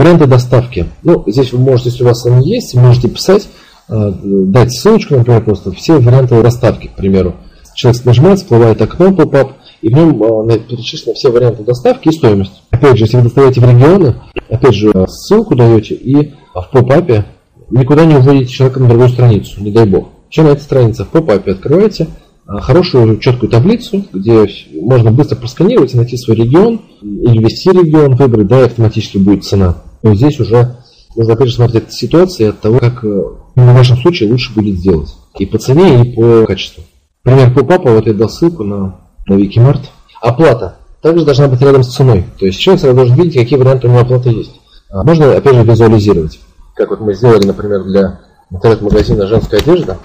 Варианты доставки. Ну, здесь вы можете, если у вас они есть, можете писать, э, дать ссылочку, например, просто все варианты доставки, к примеру. Человек нажимает, всплывает окно поп-ап, и в нем э, перечислены все варианты доставки и стоимость. Опять же, если вы доставляете в регионы, опять же, ссылку даете, и в поп-апе никуда не уводите человека на другую страницу, не дай бог. Чем на этой странице? В поп-апе открываете хорошую четкую таблицу, где можно быстро просканировать и найти свой регион, или ввести регион, выбрать, да, и автоматически будет цена. Но здесь уже нужно опять смотреть от ситуации, от того, как э, в вашем случае лучше будет сделать. И по цене, и по качеству. Пример по папа, вот я дал ссылку на, на Викимарт. Оплата также должна быть рядом с ценой. То есть человек сразу должен видеть, какие варианты у него оплаты есть. А можно, опять же, визуализировать. Как вот мы сделали, например, для интернет-магазина «Женская одежда».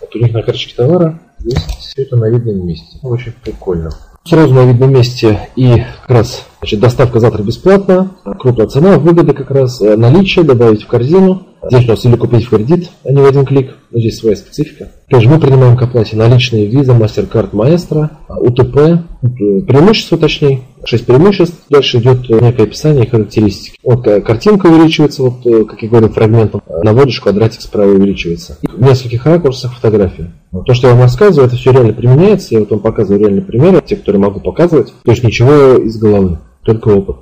Вот у них на карточке товара есть все это на видном месте. Очень прикольно. Сразу на видном месте и как раз значит, доставка завтра бесплатна, крупная цена, выгода как раз, э, наличие, добавить в корзину. Здесь у нас или купить в кредит, а не в один клик, но здесь своя специфика. Также мы принимаем к оплате наличные виза, MasterCard, Maestro, УТП, э, преимущества точнее, 6 преимуществ. Дальше идет э, некое описание и характеристики. Вот картинка увеличивается, вот, как я говорил, фрагментом. Наводишь, квадратик справа увеличивается. в нескольких ракурсах фотография. То, что я вам рассказываю, это все реально применяется. Я вот вам показываю реальные примеры, те, которые могу показывать. То есть ничего из головы, только опыт.